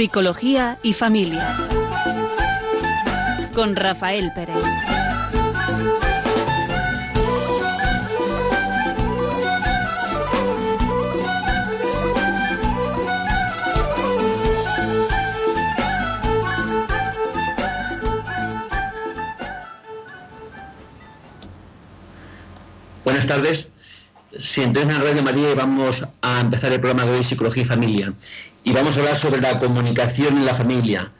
Psicología y familia. Con Rafael Pérez. Buenas tardes. Si entréis en Radio María vamos a empezar el programa de hoy Psicología y Familia. Y vamos a hablar sobre la comunicación en la familia.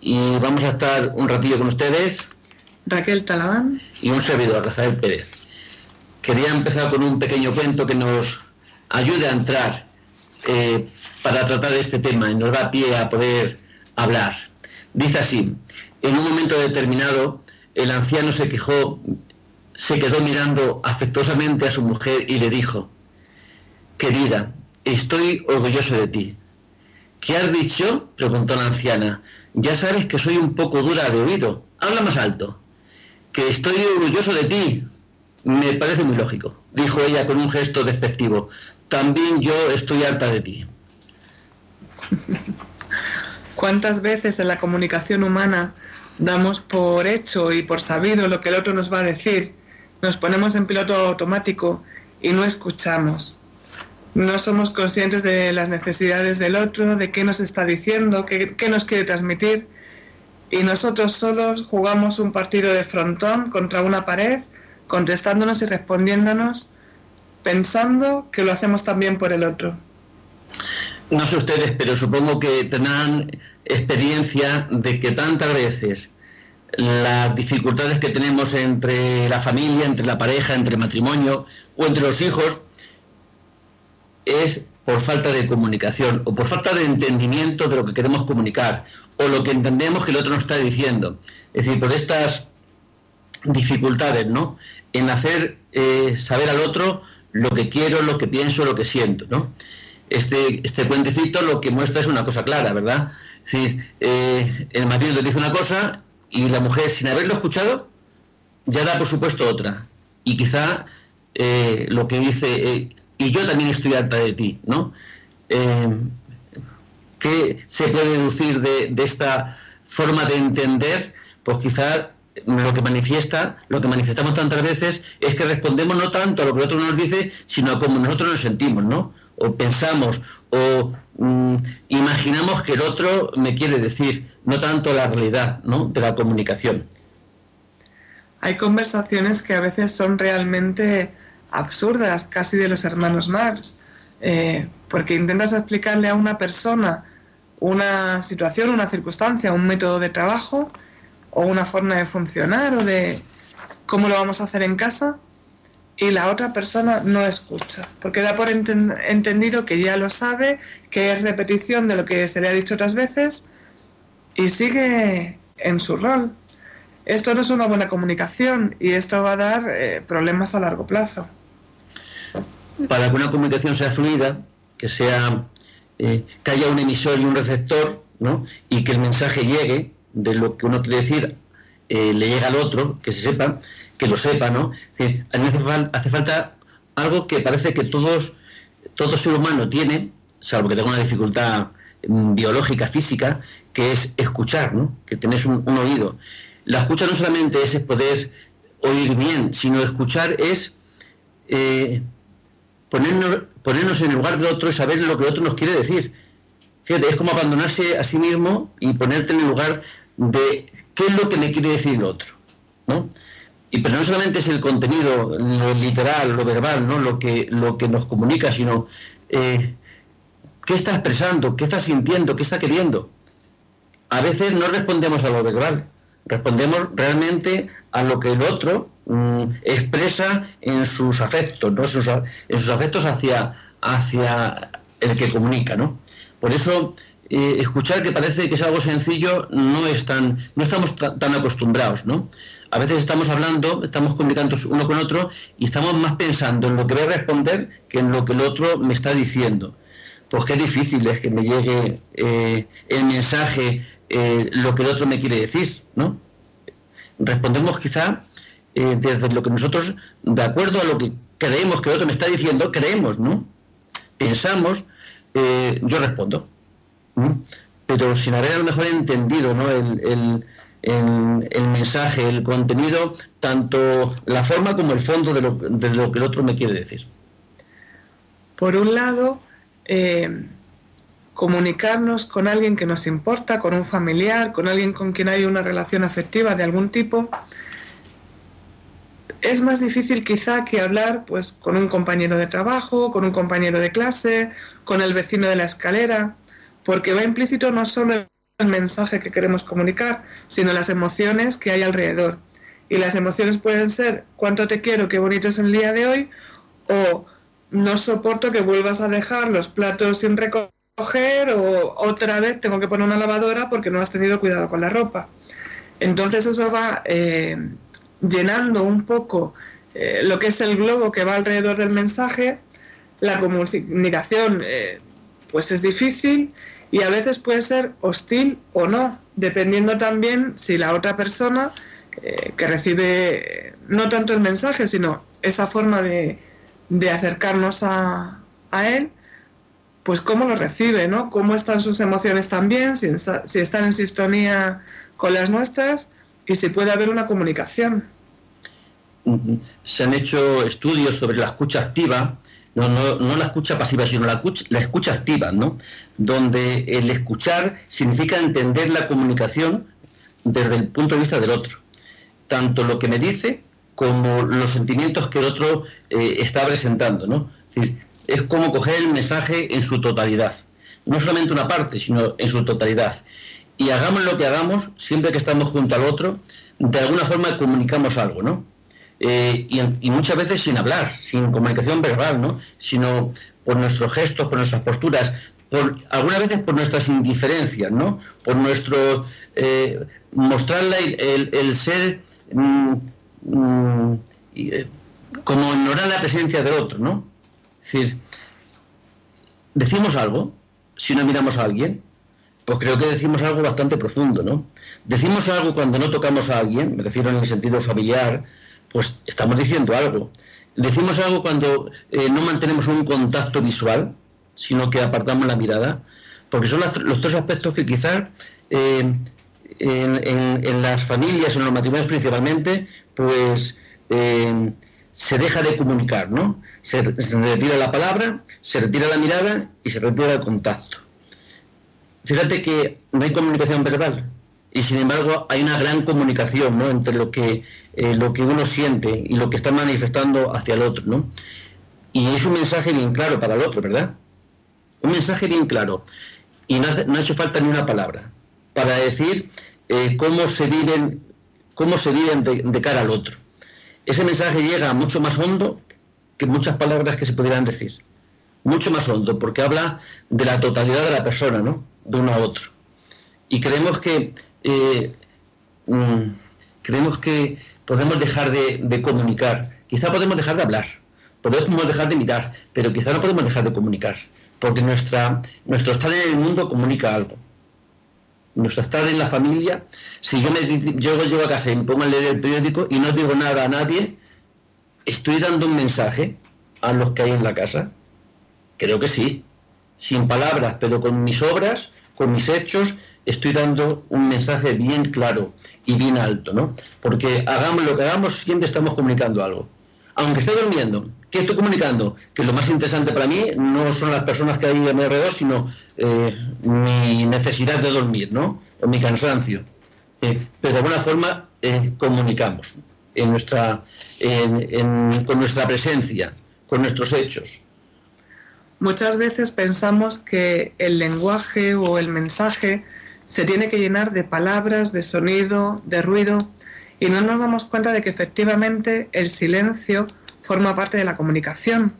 Y vamos a estar un ratillo con ustedes. Raquel Talabán. Y un servidor, Rafael Pérez. Quería empezar con un pequeño cuento que nos ayude a entrar eh, para tratar este tema y nos da pie a poder hablar. Dice así, en un momento determinado el anciano se quejó se quedó mirando afectuosamente a su mujer y le dijo, Querida, estoy orgulloso de ti. ¿Qué has dicho? preguntó la anciana. Ya sabes que soy un poco dura de oído. Habla más alto. Que estoy orgulloso de ti. Me parece muy lógico, dijo ella con un gesto despectivo. También yo estoy harta de ti. ¿Cuántas veces en la comunicación humana damos por hecho y por sabido lo que el otro nos va a decir nos ponemos en piloto automático y no escuchamos. No somos conscientes de las necesidades del otro, de qué nos está diciendo, qué, nos quiere transmitir. Y nosotros solos jugamos un partido de frontón contra una pared, contestándonos y respondiéndonos, pensando que lo hacemos también por el otro. No sé ustedes, pero supongo que tendrán experiencia de que tantas veces las dificultades que tenemos entre la familia, entre la pareja, entre el matrimonio o entre los hijos es por falta de comunicación o por falta de entendimiento de lo que queremos comunicar o lo que entendemos que el otro nos está diciendo. Es decir, por estas dificultades, ¿no? En hacer eh, saber al otro lo que quiero, lo que pienso, lo que siento, ¿no? Este, este cuentecito lo que muestra es una cosa clara, ¿verdad? Es decir, eh, el marido dice una cosa y la mujer, sin haberlo escuchado, ya da por supuesto otra. Y quizá eh, lo que dice, eh, y yo también estoy harta de ti, ¿no? Eh, ¿Qué se puede deducir de, esta forma de entender? Pues quizá lo que manifiesta, lo que manifestamos tantas veces es que respondemos no tanto a lo que el otro nos dice, sino a nosotros nos sentimos, ¿no? O pensamos, o mm, imaginamos que el otro me quiere decir no tanto la realidad ¿no? de la comunicación. Hay conversaciones que a veces son realmente absurdas, casi de los hermanos Marx, eh, porque intentas explicarle a una persona una situación, una circunstancia, un método de trabajo o una forma de funcionar o de cómo lo vamos a hacer en casa y la otra persona no escucha, porque da por entendido que ya lo sabe, que es repetición de lo que se le ha dicho otras veces y sigue en su rol. Esto no es una buena comunicación y esto va a dar eh, problemas a largo plazo. Para que una comunicación sea fluida, que sea eh, que haya un emisor y un receptor, ¿no? y que el mensaje llegue de lo que uno quiere decir, eh, le llegue al otro, que se sepa, que lo sepa, ¿no? A mí hace, falta algo que parece que todos, todo ser humano tiene, salvo que tenga una dificultad biológica, física, que es escuchar, ¿no? que tenés un, oído. La escucha no solamente es poder oír bien, sino escuchar es eh, ponernos, ponernos en el lugar del otro y saber lo que el otro nos quiere decir. Fíjate, es como abandonarse a sí mismo y ponerte en el lugar de qué es lo que me quiere decir el otro. ¿no? Y pero no solamente es el contenido, lo literal, lo verbal, ¿no? lo, que, lo que nos comunica, sino eh, qué está expresando, qué está sintiendo, qué está queriendo a veces no respondemos a lo verbal, respondemos realmente a lo que el otro mm, expresa en sus afectos, ¿no? en sus afectos hacia, hacia el que comunica. ¿no? Por eso, eh, escuchar que parece que es algo sencillo, no, es tan, no estamos tan acostumbrados. ¿no? A veces estamos hablando, estamos comunicando uno con otro y estamos más pensando en lo que voy a responder que en lo que el otro me está diciendo. Pues qué difícil es que me llegue eh, el mensaje eh, lo que el otro me quiere decir, ¿no? Respondemos quizá eh, desde lo que nosotros, de acuerdo a lo que creemos que el otro me está diciendo, creemos, ¿no? Pensamos, yo respondo. pero sin haber a lo mejor entendido ¿no? el, mensaje, el contenido, tanto la forma como el fondo de lo que el otro me quiere decir. Por un lado, eh, comunicarnos con alguien que nos importa, con un familiar, con alguien con quien hay una relación afectiva de algún tipo, es más difícil quizá que hablar pues con un compañero de trabajo, con un compañero de clase, con el vecino de la escalera, porque va implícito no solo el mensaje que queremos comunicar, sino las emociones que hay alrededor. Y las emociones pueden ser cuánto te quiero, qué bonito es el día de hoy, o no soporto que vuelvas a dejar los platos sin recoger, o otra vez tengo que poner una lavadora porque no has tenido cuidado con la ropa. Entonces eso va eh, llenando un poco eh, lo que es el globo que va alrededor del mensaje. La comunicación eh, pues es difícil y a veces puede ser hostil o no, dependiendo también si la otra persona que recibe no tanto el mensaje, sino esa forma de, acercarnos a, él, pues cómo lo recibe, ¿no? Cómo están sus emociones también, si, si están en sintonía con las nuestras y si puede haber una comunicación. Se han hecho estudios sobre la escucha activa no, no, no la escucha pasiva, sino la, la escucha activa, ¿no? Donde el escuchar significa entender la comunicación desde el punto de vista del otro. Tanto lo que me dice como los sentimientos que el otro eh, está presentando, ¿no? Es, como coger el mensaje en su totalidad. No solamente una parte, sino en su totalidad. Y hagamos lo que hagamos, siempre que estamos junto al otro, de alguna forma comunicamos algo, ¿no? Eh, y, muchas veces sin hablar, sin comunicación verbal, ¿no? sino por nuestros gestos, por nuestras posturas, por algunas veces por nuestras indiferencias, ¿no? por nuestro eh, mostrarle el, ser mm, mm, eh, como ignorar la presencia del otro, ¿no? Es decir, decimos algo, si no miramos a alguien, pues creo que decimos algo bastante profundo, ¿no? Decimos algo cuando no tocamos a alguien, me refiero en el sentido familiar, pues estamos diciendo algo. Decimos algo cuando eh, no mantenemos un contacto visual, sino que apartamos la mirada, porque son los tres aspectos que quizás eh, en, las familias, en los matrimonios principalmente, pues eh, se deja de comunicar, ¿no? Se, retira la palabra, se retira la mirada y se retira el contacto. Fíjate que no hay comunicación verbal, y sin embargo hay una gran comunicación ¿no? entre lo que, eh, lo que uno siente y lo que está manifestando hacia el otro. ¿no? Y es un mensaje bien claro para el otro, ¿verdad? Un mensaje bien claro. Y no, ha hecho falta ni una palabra para decir eh, cómo se viven, cómo se viven de, cara al otro. Ese mensaje llega mucho más hondo que muchas palabras que se pudieran decir. Mucho más hondo, porque habla de la totalidad de la persona, ¿no? De uno a otro. Y creemos que eh, mm, creemos que podemos dejar de, comunicar. Quizá podemos dejar de hablar, podemos dejar de mirar, pero quizá no podemos dejar de comunicar, porque nuestra, nuestro estar en el mundo comunica algo. Estar en la familia, si yo, me, yo llego a casa y me pongo a leer el periódico y no digo nada a nadie, ¿estoy dando un mensaje a los que hay en la casa? Creo que sí, sin palabras, pero con mis obras, con mis hechos, estoy dando un mensaje bien claro y bien alto, ¿no? Porque hagamos lo que hagamos, siempre estamos comunicando algo. Aunque esté durmiendo, ¿qué estoy comunicando? Que lo más interesante para mí no son las personas que hay a mi alrededor, sino eh, mi necesidad de dormir, ¿no? O mi cansancio. Eh, pero de alguna forma eh, comunicamos con nuestra presencia, con nuestros hechos. Muchas veces pensamos que el lenguaje o el mensaje se tiene que llenar de palabras, de sonido, de ruido, y no nos damos cuenta de que efectivamente el silencio forma parte de la comunicación.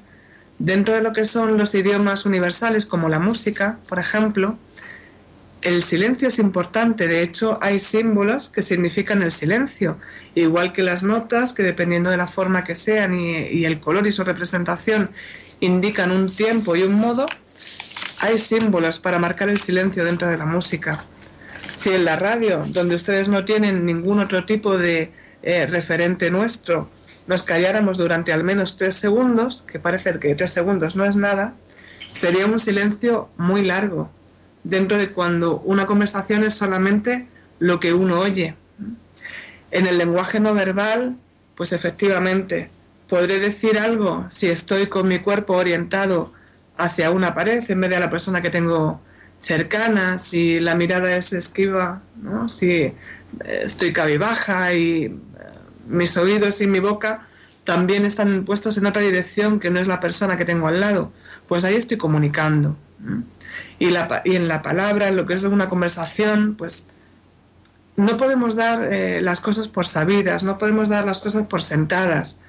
Dentro de lo que son los idiomas universales, como la música, por ejemplo, el silencio es importante. De hecho, hay símbolos que significan el silencio, igual que las notas, que dependiendo de la forma que sean y, el color y su representación, indican un tiempo y un modo, hay símbolos para marcar el silencio dentro de la música. Si en la radio, donde ustedes no tienen ningún otro tipo de eh, referente nuestro, nos calláramos durante al menos tres segundos, que parece que tres segundos no es nada, sería un silencio muy largo, dentro de cuando una conversación es solamente lo que uno oye. En el lenguaje no verbal, pues efectivamente, podré decir algo si estoy con mi cuerpo orientado hacia una pared en vez de a la persona que tengo cercana, si la mirada es esquiva, ¿no? si eh, estoy cabibaja y mis oídos y mi boca también están puestos en otra dirección que no es la persona que tengo al lado, pues ahí estoy comunicando. Y, la, y en la palabra, en lo que es una conversación, pues no podemos dar eh, las cosas por sabidas, no podemos dar las cosas por sentadas.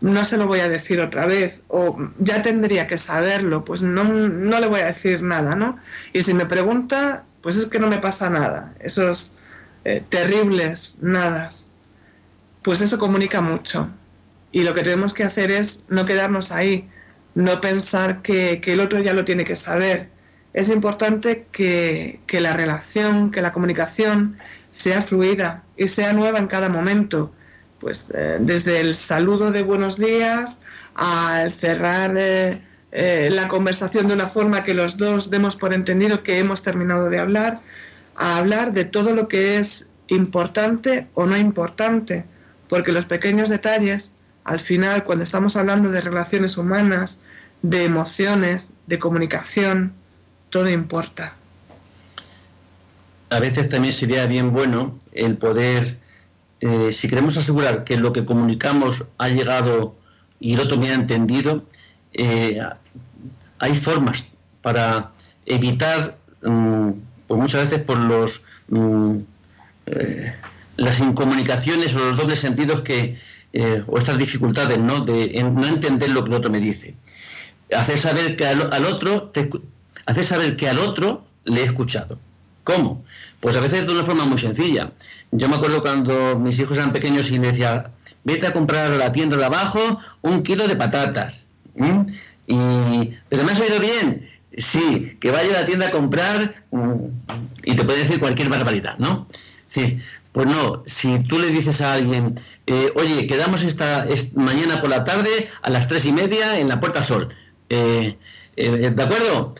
No se lo voy a decir otra vez, o ya tendría que saberlo, pues no, no le voy a decir nada, ¿no? Y si me pregunta, pues es que no me pasa nada. Esos eh, terribles nadas, pues eso comunica mucho. Y lo que tenemos que hacer es no quedarnos ahí, no pensar que, el otro ya lo tiene que saber. Es importante que, la relación, que la comunicación sea fluida y sea nueva en cada momento. Pues eh, desde el saludo de buenos días al cerrar eh, eh, la conversación de una forma que los dos demos por entendido que hemos terminado de hablar, a hablar de todo lo que es importante o no importante, porque los pequeños detalles al final, cuando estamos hablando de relaciones humanas, de emociones, de comunicación, todo importa. A veces también sería bien bueno el poder, eh, si queremos asegurar que lo que comunicamos ha llegado y el otro me ha entendido, eh, hay formas para evitar, mm, pues muchas veces por los mm, eh, las incomunicaciones o los dobles sentidos que, eh, o estas dificultades ¿no? de no entender lo que el otro me dice. Hacer saber que al, otro, hacer saber que al otro le he escuchado. ¿Cómo? Pues a veces de una forma muy sencilla. Yo me acuerdo cuando mis hijos eran pequeños y me decía, vete a comprar a la tienda de abajo un kilo de patatas. Y, ¿pero me has oído bien? Sí, que vaya a la tienda a comprar mm, y te puede decir cualquier barbaridad, ¿no? Sí, pues no, si tú le dices a alguien, eh, oye, quedamos esta, mañana por la tarde a las tres y media en la Puerta Sol, eh, eh, ¿de acuerdo?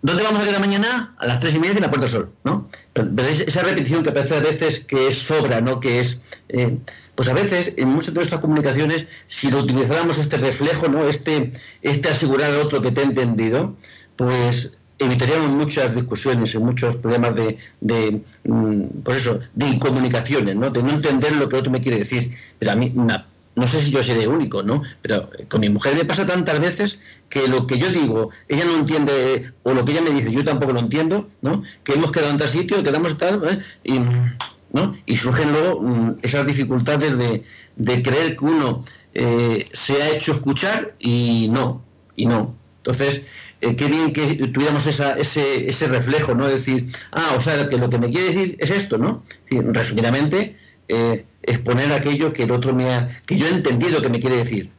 ¿Dónde vamos a quedar mañana? A las tres y media en la Puerta Sol, ¿no? Pero esa repetición que parece a veces que es sobra, ¿no? Que es, pues a veces en muchas de nuestras comunicaciones, si lo utilizáramos este reflejo, ¿no? Este, este asegurar al otro que te ha entendido, pues evitaríamos muchas discusiones y muchos problemas de, de mm, por eso, de incomunicaciones, ¿no? De no entender lo que otro me quiere decir. Pero a mí, no sé si yo seré único, ¿no? Pero con mi mujer me pasa tantas veces que lo que yo digo, ella no entiende, o lo que ella me dice, yo tampoco lo entiendo, ¿no? Que hemos quedado en tal sitio, quedamos tal, ¿eh? y, ¿no? Y surgen luego mm, esas dificultades de, de, creer que uno eh, se ha hecho escuchar y no, y no. Entonces, eh, qué bien que tuviéramos esa, ese, ese reflejo, ¿no? Decir, ah, o sea, que lo que me quiere decir es esto, ¿no? resumidamente, eh, exponer aquello que el otro me ha, que yo he entendido que me quiere decir.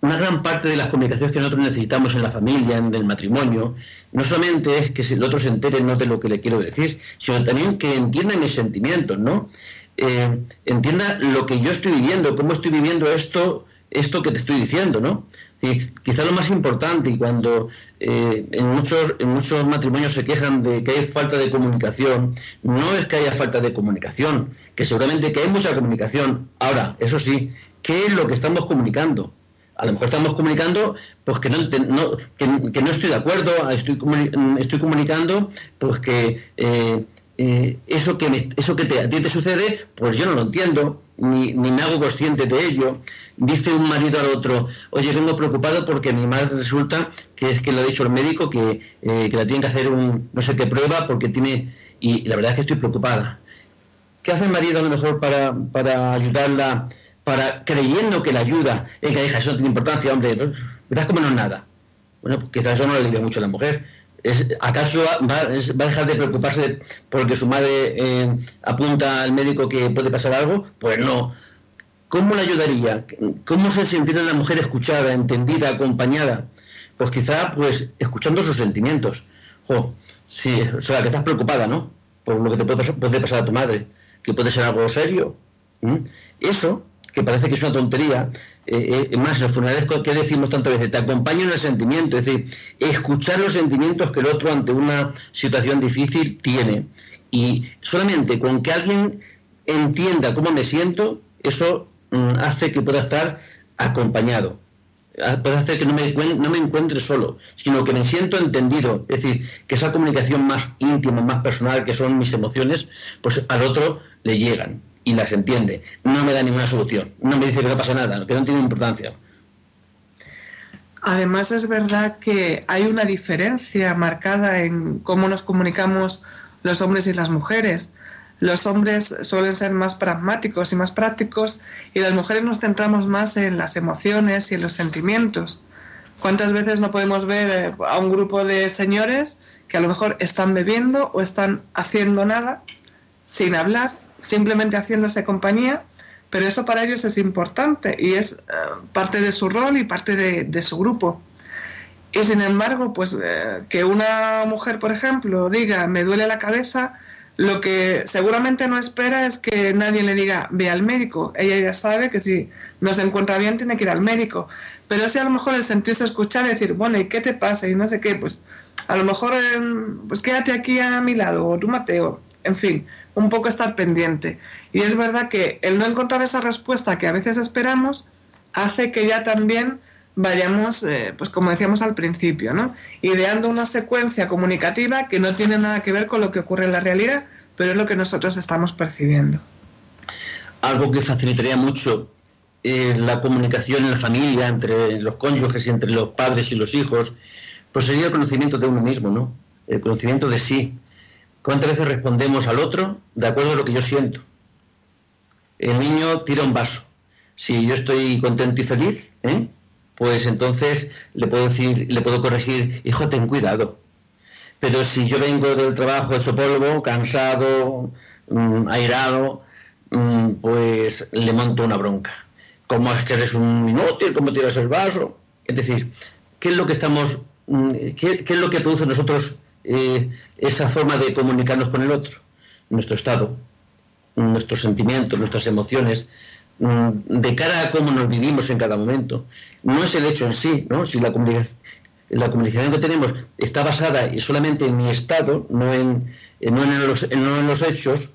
Una gran parte de las comunicaciones que nosotros necesitamos en la familia, en el matrimonio, no solamente es que el otro se entere no de lo que le quiero decir, sino también que entienda mis sentimientos, ¿no? Eh, entienda lo que yo estoy viviendo, cómo estoy viviendo esto, esto que te estoy diciendo, ¿no? Y quizá lo más importante, y cuando eh, en, muchos, en muchos matrimonios se quejan de que hay falta de comunicación, no es que haya falta de comunicación, que seguramente que hay mucha comunicación. Ahora, eso sí, ¿qué es lo que estamos comunicando? A lo mejor estamos comunicando pues que no, que, no estoy de acuerdo, estoy, estoy comunicando pues que eh, eh, eso que, me, eso que te, a ti te sucede, pues yo no lo entiendo, ni, ni, me hago consciente de ello. Dice un marido al otro, oye, vengo preocupado porque mi madre resulta que es que le ha dicho el médico que, eh, que la tiene que hacer un no sé qué prueba porque tiene... Y la verdad es que estoy preocupada. ¿Qué hace el marido a lo mejor para, para ayudarla, para creyendo que la ayuda, en que deja eso no tiene importancia, hombre, verás como no es nada? Bueno, pues quizás eso no le alivia mucho a la mujer ¿Acaso va, a dejar de preocuparse porque su madre eh, apunta al médico que puede pasar algo? Pues no. ¿Cómo le ayudaría? ¿Cómo se sentiría la mujer escuchada, entendida, acompañada? Pues quizá, pues, escuchando sus sentimientos. Jo, sí, o sea, que estás preocupada, ¿no? Por lo que te puede pasar, puede pasar a tu madre, que puede ser algo serio. Eso, que parece que es una tontería, eh, eh, más los funerales que decimos tantas veces, te acompaño en el sentimiento, es decir, escuchar los sentimientos que el otro ante una situación difícil tiene. Y solamente con que alguien entienda cómo me siento, eso mm, hace que pueda estar acompañado. Ah, puede hacer que no me, no me encuentre solo, sino que me siento entendido. Es decir, que esa comunicación más íntima, más personal, que son mis emociones, pues al otro le llegan y las entiende. No me da ninguna solución. No me dice que no pasa nada, que no tiene importancia. Además es verdad que hay una diferencia marcada en cómo nos comunicamos los hombres y las mujeres. Los hombres suelen ser más pragmáticos y más prácticos y las mujeres nos centramos más en las emociones y en los sentimientos. ¿Cuántas veces no podemos ver eh, a un grupo de señores que a lo mejor están bebiendo o están haciendo nada sin hablar simplemente haciéndose compañía, pero eso para ellos es importante y es eh, parte de su rol y parte de, su grupo. Y sin embargo, pues eh, que una mujer, por ejemplo, diga me duele la cabeza, lo que seguramente no espera es que nadie le diga ve al médico. Ella ya sabe que si no se encuentra bien tiene que ir al médico. Pero si a lo mejor el sentirse escuchar y decir, bueno, ¿y qué te pasa? Y no sé qué, pues a lo mejor, em, pues quédate aquí a mi lado, o tú Mateo, en fin, un poco estar pendiente. Y es verdad que el no encontrar esa respuesta que a veces esperamos hace que ya también vayamos, eh, pues como decíamos al principio, ¿no? ideando una secuencia comunicativa que no tiene nada que ver con lo que ocurre en la realidad, pero es lo que nosotros estamos percibiendo. Algo que facilitaría mucho eh, la comunicación en la familia, entre los cónyuges y entre los padres y los hijos, pues sería el conocimiento de uno mismo, ¿no? El conocimiento de sí, ¿Cuántas veces respondemos al otro de acuerdo a lo que yo siento? El niño tira un vaso. Si yo estoy contento y feliz, ¿eh? pues entonces le puedo decir, le puedo corregir, hijo, ten cuidado. Pero si yo vengo del trabajo hecho polvo, cansado, mm, airado, mm, pues le monto una bronca. ¿Cómo es que eres un inútil? ¿Cómo tiras el vaso? Es decir, ¿qué es lo que estamos, mm, qué, es lo que produce nosotros eh, esa forma de comunicarnos con el otro, nuestro estado, nuestros sentimientos, nuestras emociones, mm, de cara a cómo nos vivimos en cada momento. No es el hecho en sí, ¿no? Si la comunicación, la comunicación que tenemos está basada solamente en mi estado, no en, en, los, no en los hechos,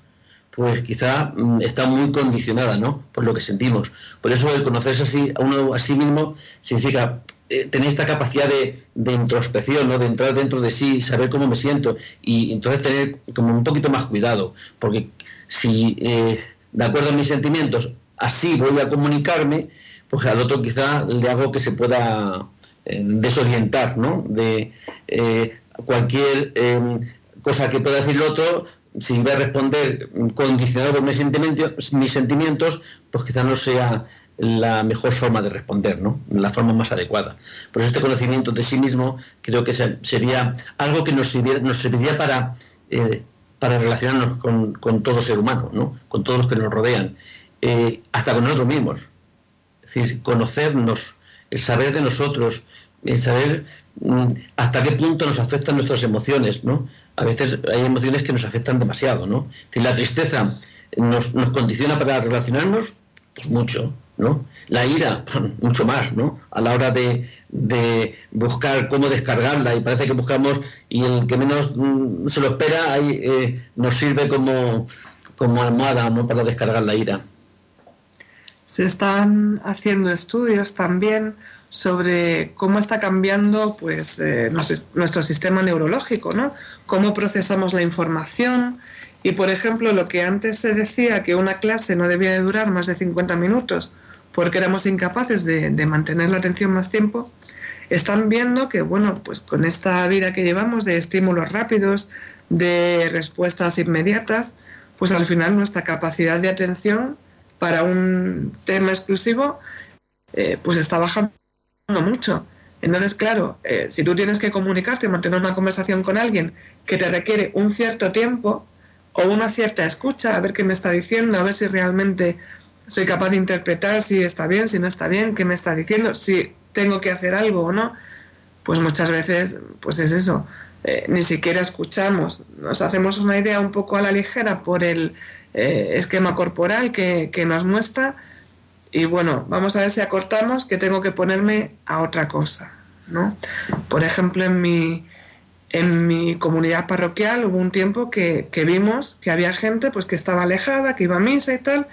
pues quizá mm, está muy condicionada, ¿no? Por lo que sentimos. Por eso el conocerse así a uno a sí mismo significa eh, tener esta capacidad de, introspección, ¿no? De entrar dentro de sí, saber cómo me siento y entonces tener como un poquito más cuidado, porque si eh, de acuerdo a mis sentimientos así voy a comunicarme, pues al otro quizá le hago que se pueda eh, desorientar, ¿no? De cualquier cosa que pueda decir el otro, si voy a responder condicionado por mis sentimientos, mis sentimientos, pues quizá no sea la mejor forma de responder, ¿no? La forma más adecuada. Por eso este conocimiento de sí mismo creo que sería algo que nos, nos serviría para, eh, para relacionarnos con, todo ser humano, ¿no? Con todos los que nos rodean, eh, hasta con nosotros mismos. Es decir, conocernos, el saber de nosotros, el saber mm, hasta qué punto nos afectan nuestras emociones, ¿no? A veces hay emociones que nos afectan demasiado, ¿no? Si la tristeza nos, nos condiciona para relacionarnos, pues mucho, ¿no? La ira, mucho más, ¿no? A la hora de, de, buscar cómo descargarla y parece que buscamos y el que menos mm, se lo espera ahí eh, nos sirve como, como almohada, ¿no? Para descargar la ira. Se están haciendo estudios también sobre cómo está cambiando pues, eh, nuestro sistema neurológico, ¿no? Cómo procesamos la información. Y, por ejemplo, lo que antes se decía que una clase no debía de durar más de 50 minutos porque éramos incapaces de, mantener la atención más tiempo, están viendo que, bueno, pues con esta vida que llevamos de estímulos rápidos, de respuestas inmediatas, pues al final nuestra capacidad de atención para un tema exclusivo eh, pues está bajando mucho. Entonces, claro, eh, si tú tienes que comunicarte, mantener una conversación con alguien que te requiere un cierto tiempo o una cierta escucha, a ver qué me está diciendo, a ver si realmente soy capaz de interpretar si está bien, si no está bien, qué me está diciendo, si tengo que hacer algo o no, pues muchas veces, pues es eso, eh, ni siquiera escuchamos, nos hacemos una idea un poco a la ligera por el eh, esquema corporal que, que nos muestra y bueno, vamos a ver si acortamos que tengo que ponerme a otra cosa, ¿no? Por ejemplo, en mi, en mi comunidad parroquial hubo un tiempo que, vimos que había gente pues que estaba alejada, que iba a misa y tal,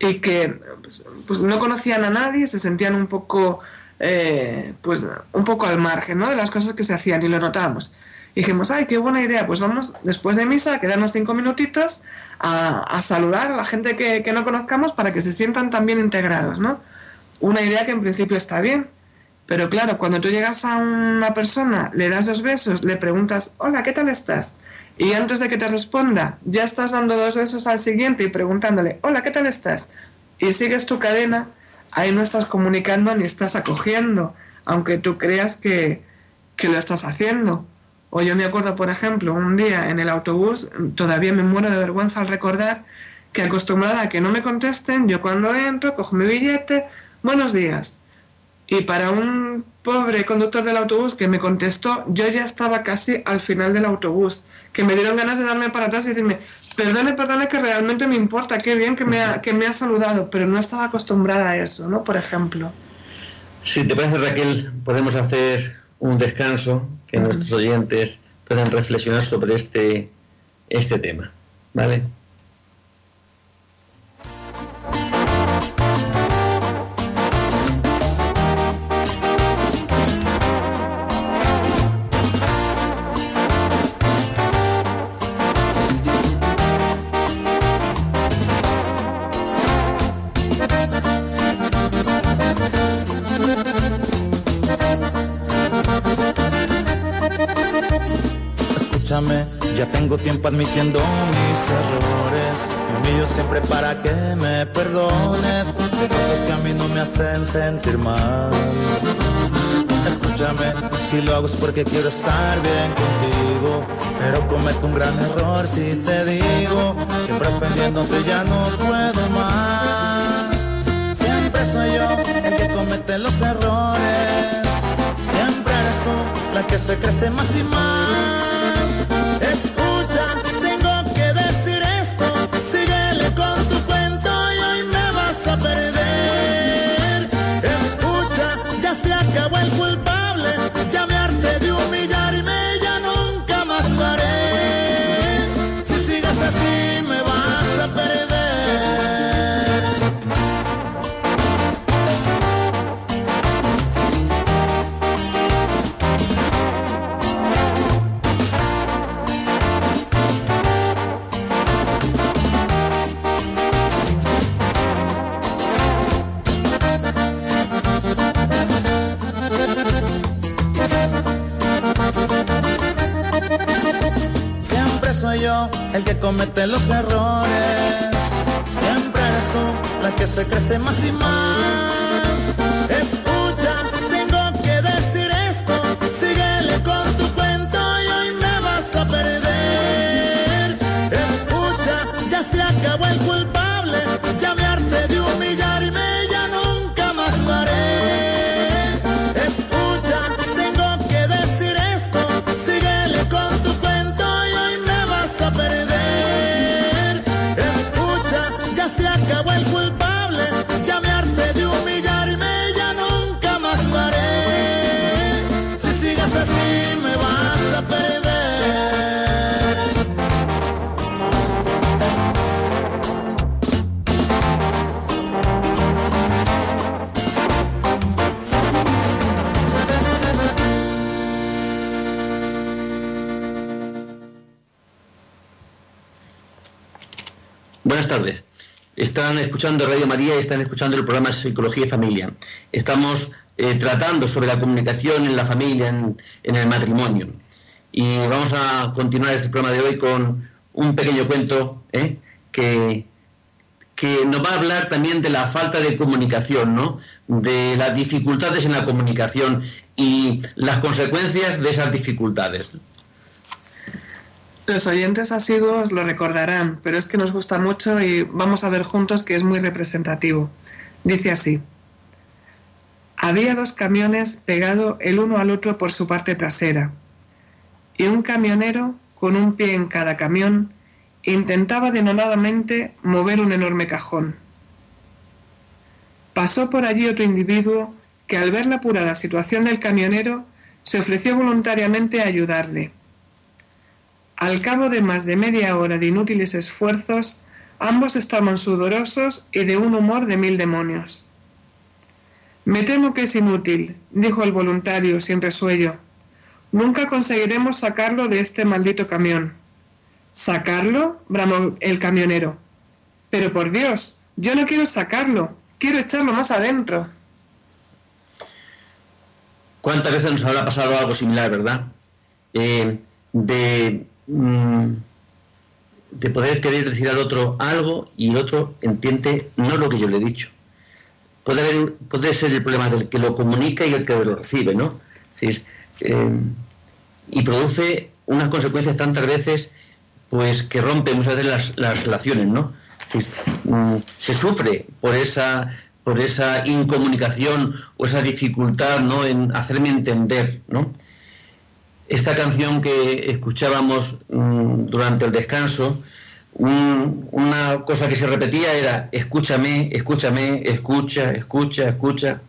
y que pues, pues no conocían a nadie, se sentían un poco, eh, pues un poco al margen, ¿no? De las cosas que se hacían y lo notábamos. Y dijimos, ay, qué buena idea, pues vamos después de misa a quedarnos cinco minutitos a, saludar a la gente que, que, no conozcamos para que se sientan también integrados, ¿no? Una idea que en principio está bien, pero claro, cuando tú llegas a una persona, le das dos besos, le preguntas, hola, ¿qué tal estás? Y antes de que te responda, ya estás dando dos besos al siguiente y preguntándole, hola, ¿qué tal estás? Y sigues tu cadena, ahí no estás comunicando ni estás acogiendo, aunque tú creas que, que lo estás haciendo. O yo me acuerdo, por ejemplo, un día en el autobús, todavía me muero de vergüenza al recordar que acostumbrada a que no me contesten, yo cuando entro, cojo mi billete, buenos días. Y para un pobre conductor del autobús que me contestó, yo ya estaba casi al final del autobús, que me dieron ganas de darme para atrás y decirme, perdone, perdone, que realmente me importa, qué bien que me ha, que me ha saludado, pero no estaba acostumbrada a eso, ¿no? Por ejemplo. Si te parece, Raquel, podemos hacer un descanso, que nuestros oyentes puedan reflexionar sobre este, este tema. ¿Vale? Tengo tiempo admitiendo mis errores. Me humillo siempre para que me perdones. Cosas que a mí no me hacen sentir mal. Escúchame, si lo hago es porque quiero estar bien contigo. Pero cometo un gran error si te digo. Siempre ofendiéndote ya no puedo más. Siempre soy yo el que comete los errores. Siempre eres tú la que se crece más y más. Comete los errores. Siempre eres tú la que se crece más y más. Escucha, tengo que decir esto. Síguele con tu cuento y hoy me vas a perder. Escucha, ya se acabó el culpable. Escuchando Radio María y están escuchando el programa Psicología y Familia. Estamos eh, tratando sobre la comunicación en la familia, en, el matrimonio. Y vamos a continuar este programa de hoy con un pequeño cuento eh, que, que nos va a hablar también de la falta de comunicación, ¿no? de las dificultades en la comunicación y las consecuencias de esas dificultades. Los oyentes asiduos lo recordarán, pero es que nos gusta mucho y vamos a ver juntos que es muy representativo. Dice así. Había dos camiones pegados el uno al otro por su parte trasera, y un camionero, con un pie en cada camión, intentaba denodadamente mover un enorme cajón. pasó por allí otro individuo que al ver la apurada situación del camionero se ofreció voluntariamente a ayudarle. Al cabo de más de media hora de inútiles esfuerzos, ambos estaban sudorosos y de un humor de mil demonios. Me temo que es inútil, dijo el voluntario sin resuello. Nunca conseguiremos sacarlo de este maldito camión. ¿Sacarlo? bramó el camionero. Pero por Dios, yo no quiero sacarlo, quiero echarlo más adentro. ¿Cuántas veces nos habrá pasado algo similar, verdad? Eh, de, mm, de poder querer decir al otro algo y el otro entiende no lo que yo le he dicho. Puede, puede ser el problema del que lo comunica y el que lo recibe, ¿no? Es eh, y produce unas consecuencias tantas veces pues que rompe muchas veces las, las relaciones, ¿no? Mm, se sufre por esa por esa incomunicación o esa dificultad ¿no? en hacerme entender. ¿no? Esta canción que escuchábamos mm, durante el descanso, una cosa que se repetía era escúchame, escúchame, escucha, escucha, escucha.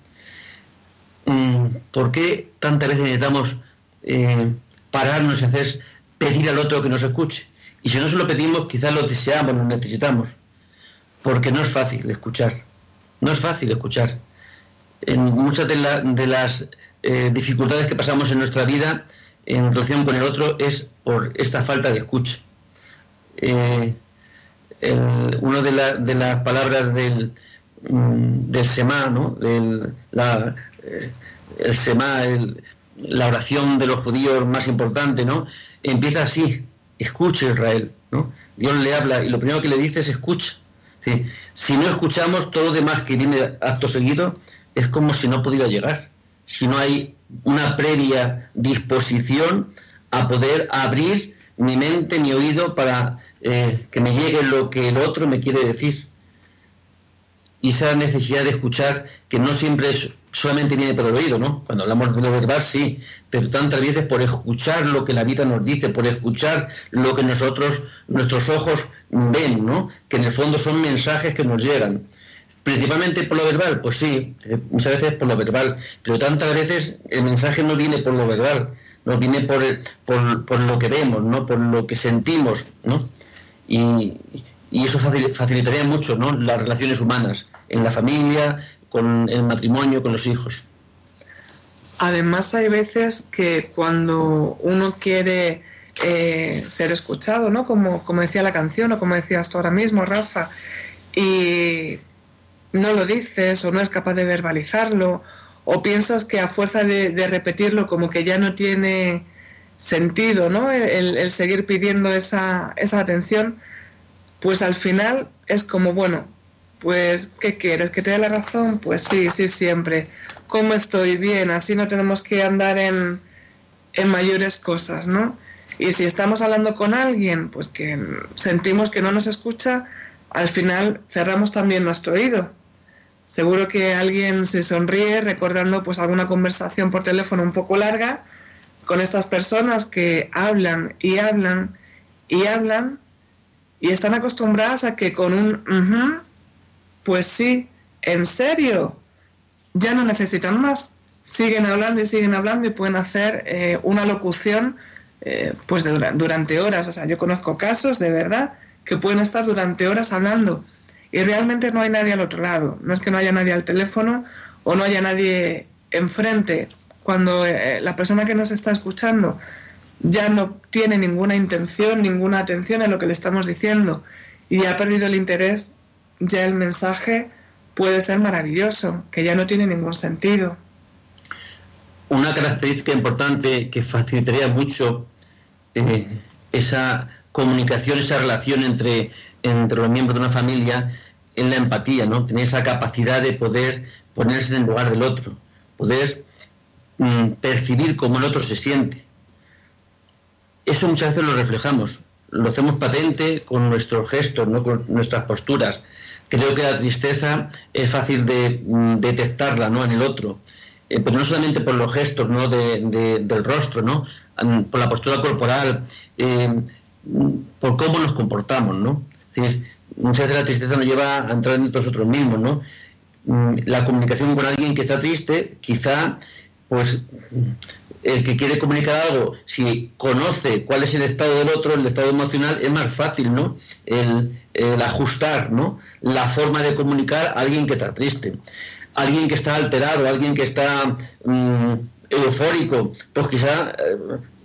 Mm, ¿Por qué tantas veces necesitamos eh, pararnos y hacer pedir al otro que nos escuche? Y si no se lo pedimos, quizás lo deseamos, lo necesitamos, porque no es fácil escuchar no es fácil escuchar. En muchas de, las eh, dificultades que pasamos en nuestra vida en relación con el otro es por esta falta de escucha. Eh, una de, las palabras del, mm, del Semá, ¿no? la, eh, Semá, la oración de los judíos más importante, ¿no? empieza así, escucha Israel. ¿no? Dios le habla y lo primero que le dice es escucha. Si no escuchamos, todo lo demás que viene acto seguido es como si no pudiera llegar. Si no hay una previa disposición a poder abrir mi mente, mi oído para eh, que me llegue lo que el otro me quiere decir. Y esa necesidad de escuchar, que no siempre es solamente viene por el oído, ¿no? Cuando hablamos de lo verbal, sí, pero tantas veces por escuchar lo que la vida nos dice, por escuchar lo que nosotros, nuestros ojos ven, ¿no? Que en el fondo son mensajes que nos llegan. Principalmente por lo verbal, pues sí, eh, muchas veces por lo verbal, pero tantas veces el mensaje no viene por lo verbal, no viene por, por, por lo que vemos, ¿no? Por lo que sentimos, ¿no? Y, y eso facilitaría mucho, ¿no? Las relaciones humanas, en la familia, con el matrimonio, con los hijos. Además hay veces que cuando uno quiere eh, ser escuchado, ¿no? Como, como decía la canción o como decías tú ahora mismo, Rafa, y no lo dices o no es capaz de verbalizarlo o piensas que a fuerza de, repetirlo como que ya no tiene sentido, ¿no? El, seguir pidiendo esa, esa atención, pues al final es como, bueno, pues, ¿qué quieres? ¿Que te dé la razón? Pues sí, sí, siempre. ¿Cómo estoy? Bien, así no tenemos que andar en, en mayores cosas, ¿no? Y si estamos hablando con alguien, pues que sentimos que no nos escucha, al final cerramos también nuestro oído. Seguro que alguien se sonríe recordando pues alguna conversación por teléfono un poco larga con estas personas que hablan y hablan y hablan y están acostumbradas a que con un pues sí, en serio, ya no necesitan más. Siguen hablando y siguen hablando y pueden hacer eh, una locución eh, pues durante horas. O sea, yo conozco casos de verdad que pueden estar durante horas hablando y realmente no hay nadie al otro lado. No es que no haya nadie al teléfono o no haya nadie enfrente. Cuando eh, la persona que nos está escuchando ya no tiene ninguna intención, ninguna atención en lo que le estamos diciendo y ha perdido el interés, ya el mensaje puede ser maravilloso, que ya no tiene ningún sentido. Una característica importante que facilitaría mucho eh, esa comunicación, esa relación entre, entre los miembros de una familia es la empatía, ¿no? Tener esa capacidad de poder ponerse en el lugar del otro, poder mm, percibir cómo el otro se siente. Eso muchas veces lo reflejamos, lo hacemos patente con nuestros gestos, ¿no? con nuestras posturas. Creo que la tristeza es fácil de mm, detectarla ¿no? en el otro, eh, pero no solamente por los gestos ¿no? del rostro, ¿no? por la postura corporal, eh, por cómo nos comportamos. ¿no? Muchas veces la tristeza nos lleva a entrar en nosotros mismos, ¿no? mm, la comunicación con alguien que está triste, quizá pues el que quiere comunicar algo, si conoce cuál es el estado del otro, el estado emocional, es más fácil, ¿no? El, ajustar, ¿no? La forma de comunicar a alguien que está triste. Alguien que está alterado, alguien que está mm, eufórico, pues quizá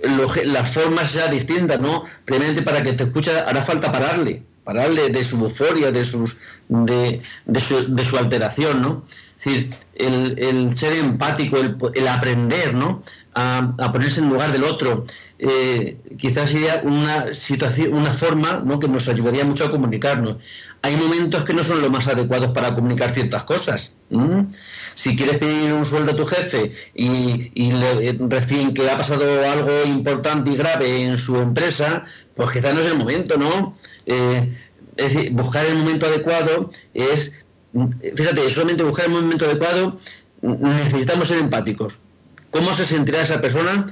eh, la forma sea distinta, ¿no? Realmente para que te escuche hará falta pararle, pararle de su euforia, de, sus, de, su, de su alteración, ¿no? Es decir, el, ser empático, el, aprender, ¿no? a, ponerse en lugar del otro. Eh, quizás sería una situación, una forma ¿no? que nos ayudaría mucho a comunicarnos. Hay momentos que no son los más adecuados para comunicar ciertas cosas. Si quieres pedir un sueldo a tu jefe y, eh, recién que ha pasado algo importante y grave en su empresa, pues quizás no es el momento, ¿no? Eh, es decir, buscar el momento adecuado es, fíjate, solamente buscar el momento adecuado necesitamos ser empáticos ¿Cómo se sentirá esa persona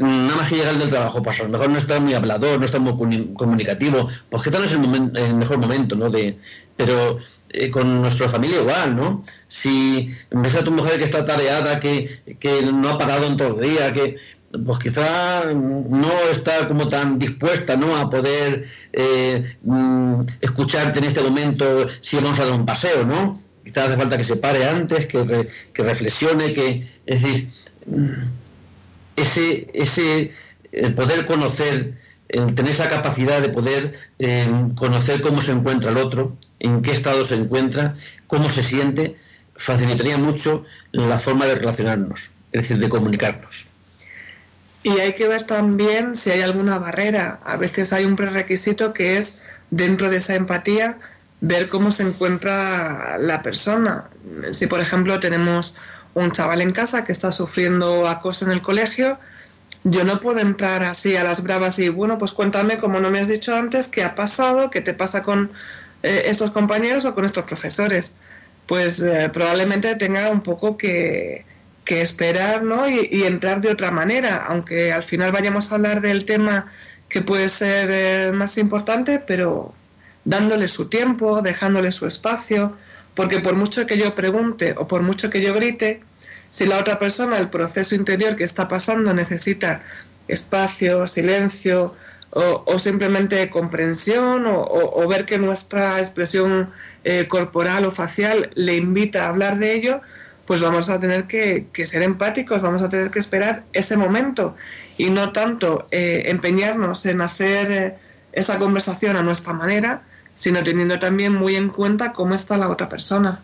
nada más que llegar del trabajo? Pues a lo mejor no está muy hablador, no está muy comunicativo, pues no es el, mejor momento, ¿no? De, pero eh, con nuestra familia igual, ¿no? Si ves a tu mujer que está tareada, que, no ha parado en todo el día, que pues quizá no está como tan dispuesta ¿no? a poder eh, mm, escucharte en este momento si vamos a dar un paseo, ¿no? Quizás hace falta que se pare antes, que, que reflexione, que es decir, ese, ese el poder conocer, el tener esa capacidad de poder em, conocer cómo se encuentra el otro, en qué estado se encuentra, cómo se siente, facilitaría mucho la forma de relacionarnos, es decir, de comunicarnos. Y hay que ver también si hay alguna barrera. A veces hay un prerequisito que es, dentro de esa empatía, ver cómo se encuentra la persona. Si, por ejemplo, tenemos un chaval en casa que está sufriendo acoso en el colegio, yo no puedo entrar así a las bravas y, bueno, pues cuéntame, como no me has dicho antes, qué ha pasado, qué te pasa con eh, estos compañeros o con estos profesores. Pues eh, probablemente tenga un poco que, esperar ¿no? Y, entrar de otra manera, aunque al final vayamos a hablar del tema que puede ser eh, más importante, pero dándole su tiempo, dejándole su espacio, porque por mucho que yo pregunte o por mucho que yo grite, si la otra persona, el proceso interior que está pasando necesita espacio, silencio o, simplemente comprensión o, ver que nuestra expresión eh, corporal o facial le invita a hablar de ello, pues vamos a tener que, ser empáticos, vamos a tener que esperar ese momento y no tanto eh, empeñarnos en hacer eh, esa conversación a nuestra manera, sino teniendo también muy en cuenta cómo está la otra persona.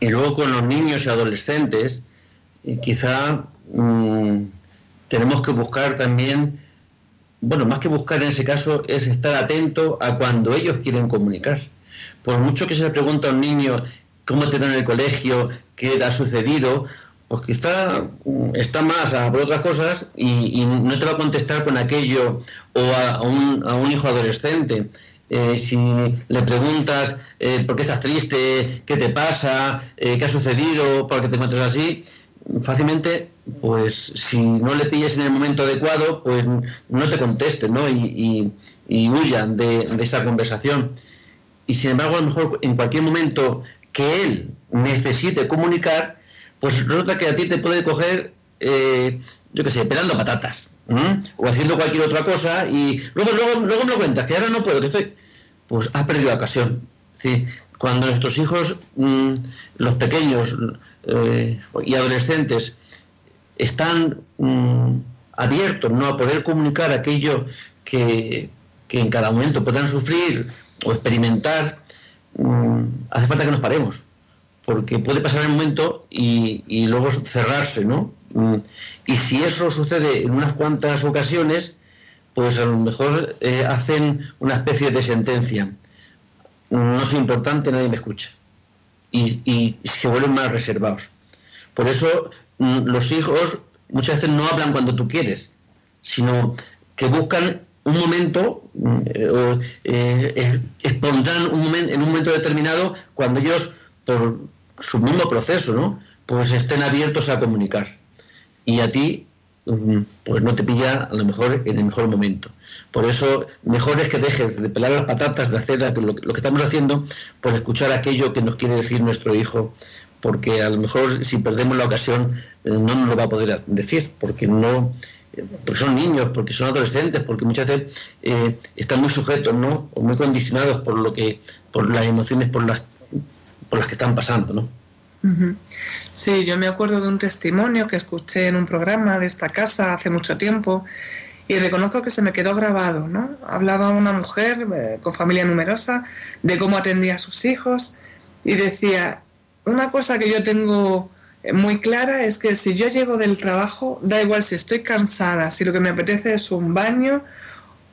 Y luego con los niños y adolescentes, quizá mm, tenemos que buscar también, bueno, más que buscar en ese caso, es estar atento a cuando ellos quieren comunicar. Por mucho que se le pregunte a un niño cómo te da en el colegio, qué ha sucedido, pues quizá mm, está más a por otras cosas y, no te va a contestar con aquello o a, un, a un hijo adolescente. Eh, si le preguntas eh, por qué estás triste, qué te pasa, eh, qué ha sucedido, por qué te encuentras así, fácilmente, pues si no le pilles en el momento adecuado, pues no te contesten, ¿no? Y, huyan de, esa conversación. Y sin embargo, a lo mejor en cualquier momento que él necesite comunicar, pues resulta que a ti te puede coger, yo qué sé, pelando patatas o haciendo cualquier otra cosa y luego, luego, luego me lo cuentas, que ahora no puedo, que estoy... Pues has perdido la ocasión. cuando nuestros hijos, mm, los pequeños eh, y adolescentes, están mm, abiertos ¿no? a poder comunicar aquello que, en cada momento puedan sufrir o experimentar, hace falta que nos paremos, porque puede pasar el momento y, y luego cerrarse, ¿no? Mm. Y si eso sucede en unas cuantas ocasiones, pues a lo mejor eh, hacen una especie de sentencia. No soy importante, nadie me escucha. Y, se vuelven más reservados. Por eso mm, los hijos muchas veces no hablan cuando tú quieres, sino que buscan un momento, eh, eh, expondrán un momento, en un momento determinado cuando ellos, por su mismo proceso, ¿no? pues estén abiertos a comunicar y a ti mm, pues no te pilla a lo mejor en el mejor momento. Por eso, mejor es que dejes de pelar las patatas, de hacer lo, que estamos haciendo, por escuchar aquello que nos quiere decir nuestro hijo, porque a lo mejor si perdemos la ocasión eh, no nos lo va a poder decir, porque no porque son niños, porque son adolescentes, porque muchas veces eh, están muy sujetos, ¿no? O muy condicionados por lo que, por las emociones por las, por las que están pasando, ¿no? Sí, yo me acuerdo de un testimonio que escuché en un programa de esta casa hace mucho tiempo y reconozco que se me quedó grabado, ¿no? Hablaba una mujer eh, con familia numerosa de cómo atendía a sus hijos y decía, una cosa que yo tengo muy clara es que si yo llego del trabajo, da igual si estoy cansada, si lo que me apetece es un baño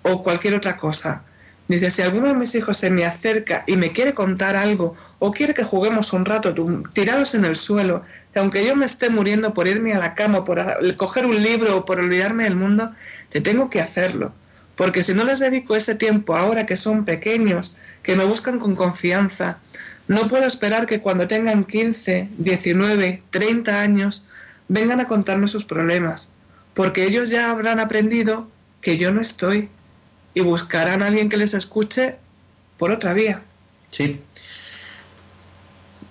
o cualquier otra cosa. Dice, si alguno de mis hijos se me acerca y me quiere contar algo o quiere que juguemos un rato tirados en el suelo, que aunque yo me esté muriendo por irme a la cama, por coger un libro o por olvidarme del mundo, te tengo que hacerlo. Porque si no les dedico ese tiempo ahora que son pequeños, que me buscan con confianza, no puedo esperar que cuando tengan 15, 19, 30 años vengan a contarme sus problemas, porque ellos ya habrán aprendido que yo no estoy y buscarán a alguien que les escuche por otra vía. Sí.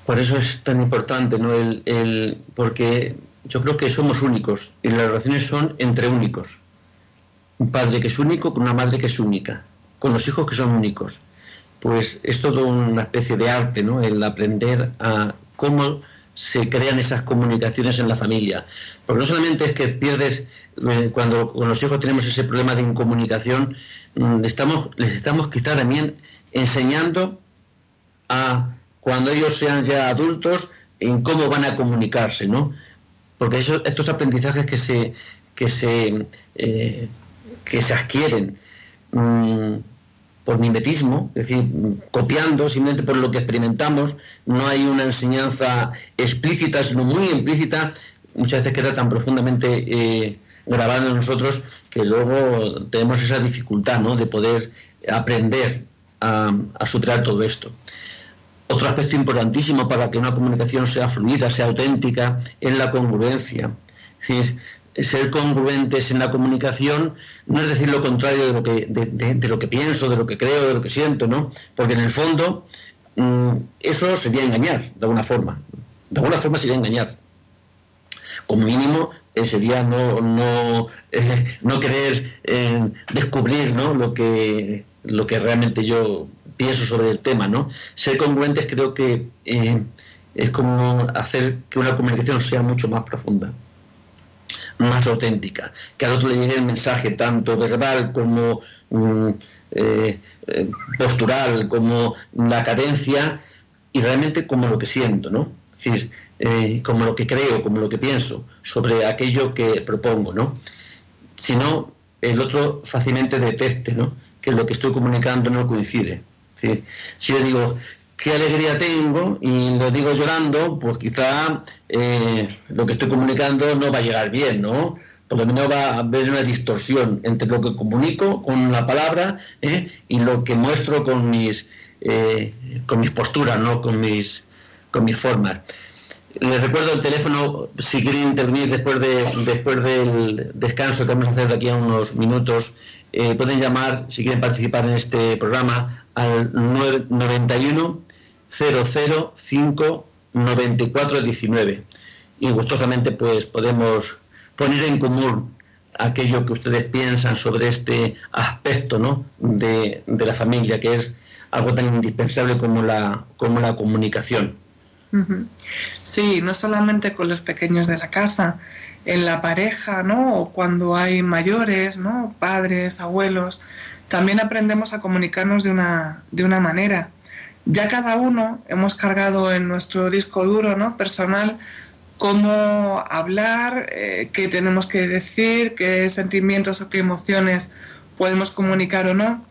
Por eso es tan importante, ¿no? El, porque yo creo que somos únicos y las relaciones son entre únicos. Un padre que es único con una madre que es única, con los hijos que son únicos pues es todo una especie de arte, ¿no? El aprender a cómo se crean esas comunicaciones en la familia. Porque no solamente es que pierdes, eh, cuando con los hijos tenemos ese problema de incomunicación, mm, les estamos quizá también enseñando a, cuando ellos sean ya adultos, en cómo van a comunicarse, ¿no? Porque estos aprendizajes que se, que se, eh, que se adquieren, mm, por mimetismo, es decir, copiando simplemente por lo que experimentamos, no hay una enseñanza explícita, sino muy implícita, muchas veces queda tan profundamente eh, grabada en nosotros que luego tenemos esa dificultad ¿no? de poder aprender a, superar todo esto. Otro aspecto importantísimo para que una comunicación sea fluida, sea auténtica, es la congruencia. Ser congruentes en la comunicación no es decir lo contrario de lo que, de, lo que pienso, de lo que creo, de lo que siento, ¿no? Porque en el fondo mm, eso sería engañar, de alguna forma. De alguna forma sería engañar. Como mínimo eh, sería no, no, eh, no querer eh, descubrir ¿no? Lo, que, lo que realmente yo pienso sobre el tema, ¿no? Ser congruentes creo que es como hacer que una comunicación sea mucho más profunda más auténtica, que al otro le llegue el mensaje tanto verbal como mm, eh, eh, postural, como la cadencia y realmente como lo que siento, ¿no? Es decir, eh, como lo que creo, como lo que pienso sobre aquello que propongo, ¿no? Si no, el otro fácilmente detecte, ¿no? Que lo que estoy comunicando no coincide. si yo digo, qué alegría tengo y lo digo llorando, pues quizá eh, lo que estoy comunicando no va a llegar bien, ¿no? Por lo menos va a haber una distorsión entre lo que comunico con la palabra ¿eh? y lo que muestro con mis, eh, con mis posturas, ¿no? Con mis, con mis formas. Les recuerdo el teléfono, si quieren intervenir después, de, después del descanso que vamos a hacer de aquí a unos minutos, pueden llamar, si quieren participar en este programa, al 991 005 9419 y gustosamente pues podemos poner en común aquello que ustedes piensan sobre este aspecto ¿no? de, la familia que es algo tan indispensable como la, como la comunicación. Sí, no solamente con los pequeños de la casa, en la pareja, ¿no? O cuando hay mayores, ¿no? Padres, abuelos, también aprendemos a comunicarnos de una, de una manera ya cada uno hemos cargado en nuestro disco duro ¿no? personal cómo hablar, eh, qué tenemos que decir, qué sentimientos o qué emociones podemos comunicar o no.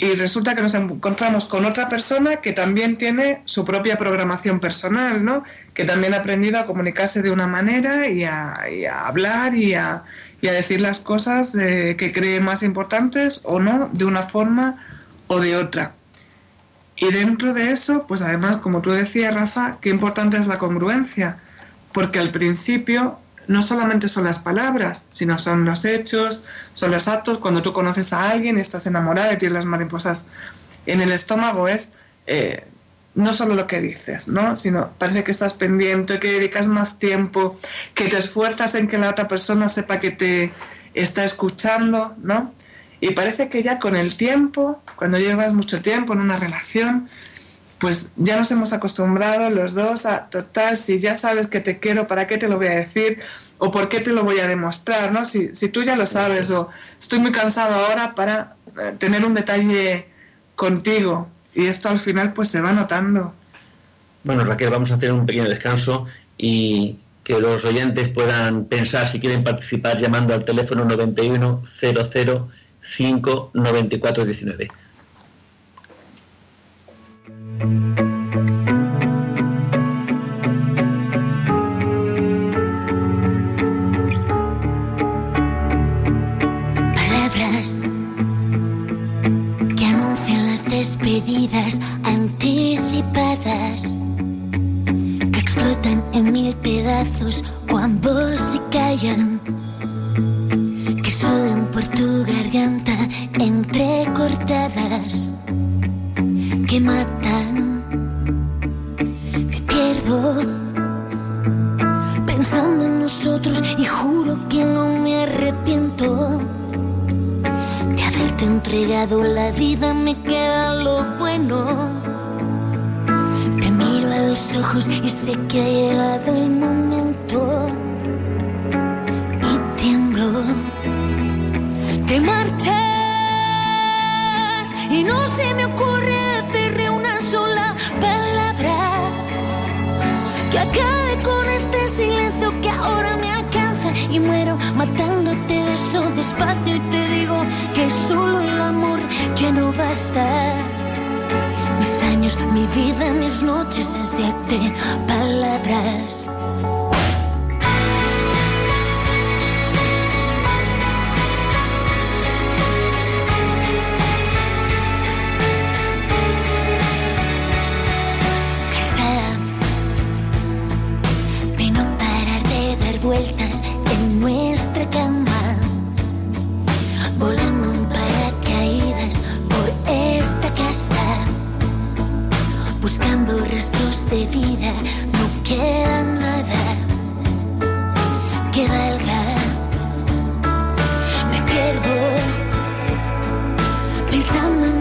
Y resulta que nos encontramos con otra persona que también tiene su propia programación personal, ¿no? que también ha aprendido a comunicarse de una manera y a, hablar y a, decir las cosas eh, que cree más importantes o no, de una forma o de otra. Y dentro de eso, pues además, como tú decías, Rafa, qué importante es la congruencia, porque al principio no solamente son las palabras, sino son los hechos, son los actos. Cuando tú conoces a alguien y estás enamorada y tienes las mariposas en el estómago, es eh, no solo lo que dices, ¿no? sino parece que estás pendiente, que dedicas más tiempo, que te esfuerzas en que la otra persona sepa que te está escuchando, ¿no? Y parece que ya con el tiempo, cuando llevas mucho tiempo en una relación, pues ya nos hemos acostumbrado los dos a, total, si ya sabes que te quiero, ¿para qué te lo voy a decir? ¿O por qué te lo voy a demostrar? ¿no? Si, si tú ya lo sabes, o estoy muy cansado ahora para eh, tener un detalle contigo. Y esto al final pues se va notando. Bueno, Raquel, vamos a hacer un pequeño descanso y que los oyentes puedan pensar si quieren participar llamando al teléfono 91 00 5 94 19. Palabras que anuncian las despedidas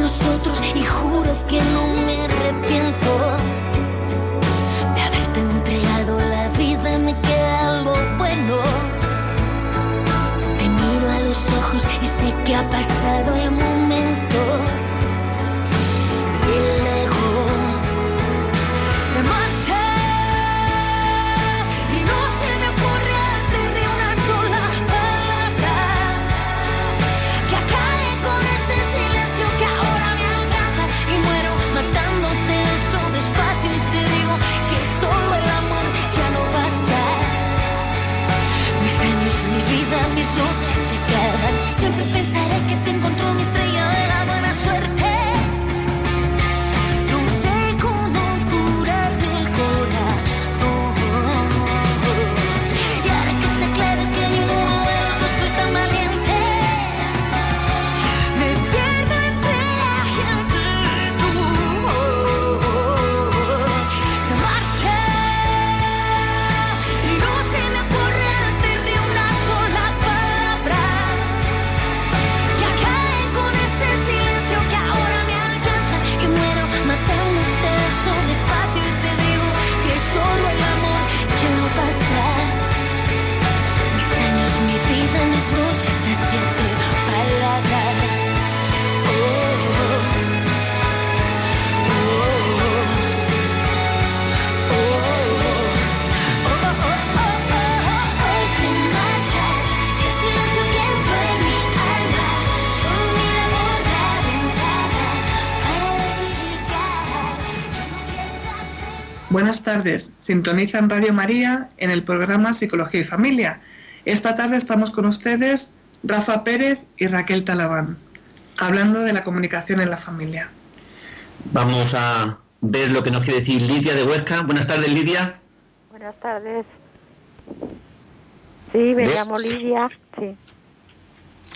y juro que no me arrepiento de haberte entregado la vida. Me queda lo bueno. Te miro a los ojos y sé que ha pasado el momento. Buenas tardes. Sintonizan Radio María en el programa Psicología y Familia. Esta tarde estamos con ustedes Rafa Pérez y Raquel Talabán, hablando de la comunicación en la familia. Vamos a ver lo que nos quiere decir Lidia de Huesca. Buenas tardes, Lidia. Buenas tardes. Sí, me ¿Ves? llamo Lidia. Sí.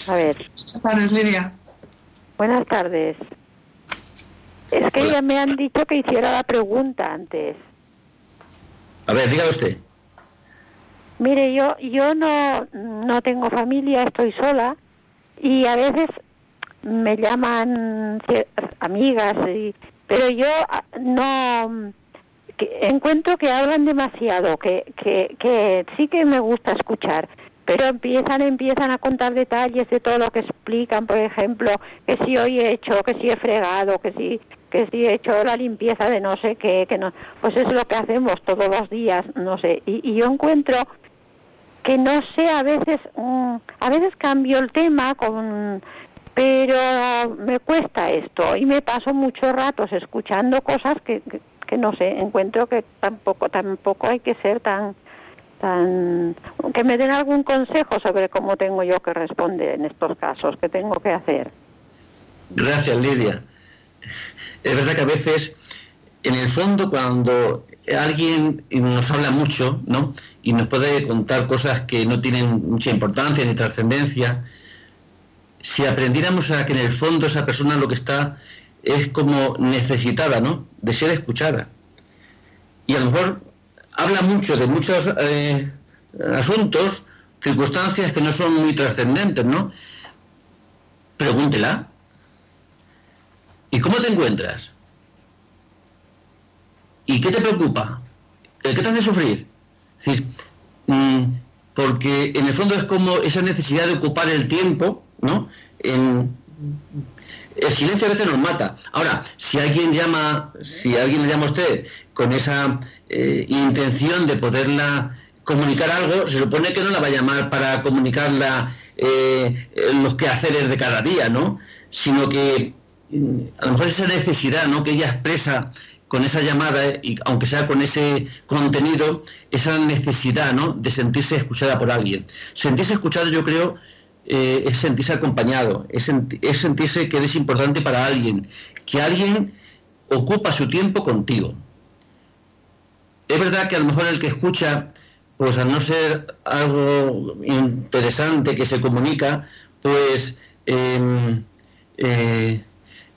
A ver, Buenas tardes, Lidia. buenas tardes. Es que Hola. ya me han dicho que hiciera la pregunta antes. A ver, diga usted. Mire, yo yo no no tengo familia, estoy sola y a veces me llaman amigas, y, pero yo ah, no que encuentro que hablan demasiado, que, que, que sí que me gusta escuchar, pero empiezan empiezan a contar detalles de todo lo que explican, por ejemplo, que si hoy he hecho, que si he fregado, que si que si he hecho la limpieza de no sé qué, que no, pues es lo que hacemos todos los días, no sé, y, y yo encuentro que no sé, a veces, mm, a veces cambio el tema con pero me cuesta esto y me paso muchos ratos escuchando cosas que, que, que no sé, encuentro que tampoco tampoco hay que ser tan tan que me den algún consejo sobre cómo tengo yo que responder en estos casos, qué tengo que hacer. Gracias, Lidia. Es verdad que a veces, en el fondo, cuando alguien nos habla mucho, ¿no? Y nos puede contar cosas que no tienen mucha importancia ni trascendencia, si aprendiéramos a que en el fondo esa persona lo que está es como necesitada, ¿no? De ser escuchada. Y a lo mejor habla mucho de muchos eh, asuntos, circunstancias que no son muy trascendentes, ¿no? Pregúntela. ¿Y cómo te encuentras? ¿Y qué te preocupa? ¿Eh, ¿Qué te hace sufrir? Es decir, mm, porque en el fondo es como esa necesidad de ocupar el tiempo, ¿no? En- el silencio a veces nos mata. Ahora, si alguien llama, si alguien le llama a usted con esa eh, intención de poderla comunicar algo, se supone que no la va a llamar para comunicarla eh, los quehaceres de cada día, ¿no? Sino que a lo mejor esa necesidad, ¿no? Que ella expresa con esa llamada, y aunque sea con ese contenido, esa necesidad, ¿no? De sentirse escuchada por alguien. Sentirse escuchado, yo creo, eh, es sentirse acompañado, es sentirse que eres importante para alguien, que alguien ocupa su tiempo contigo. Es verdad que a lo mejor el que escucha, pues al no ser algo interesante que se comunica, pues, em, eh,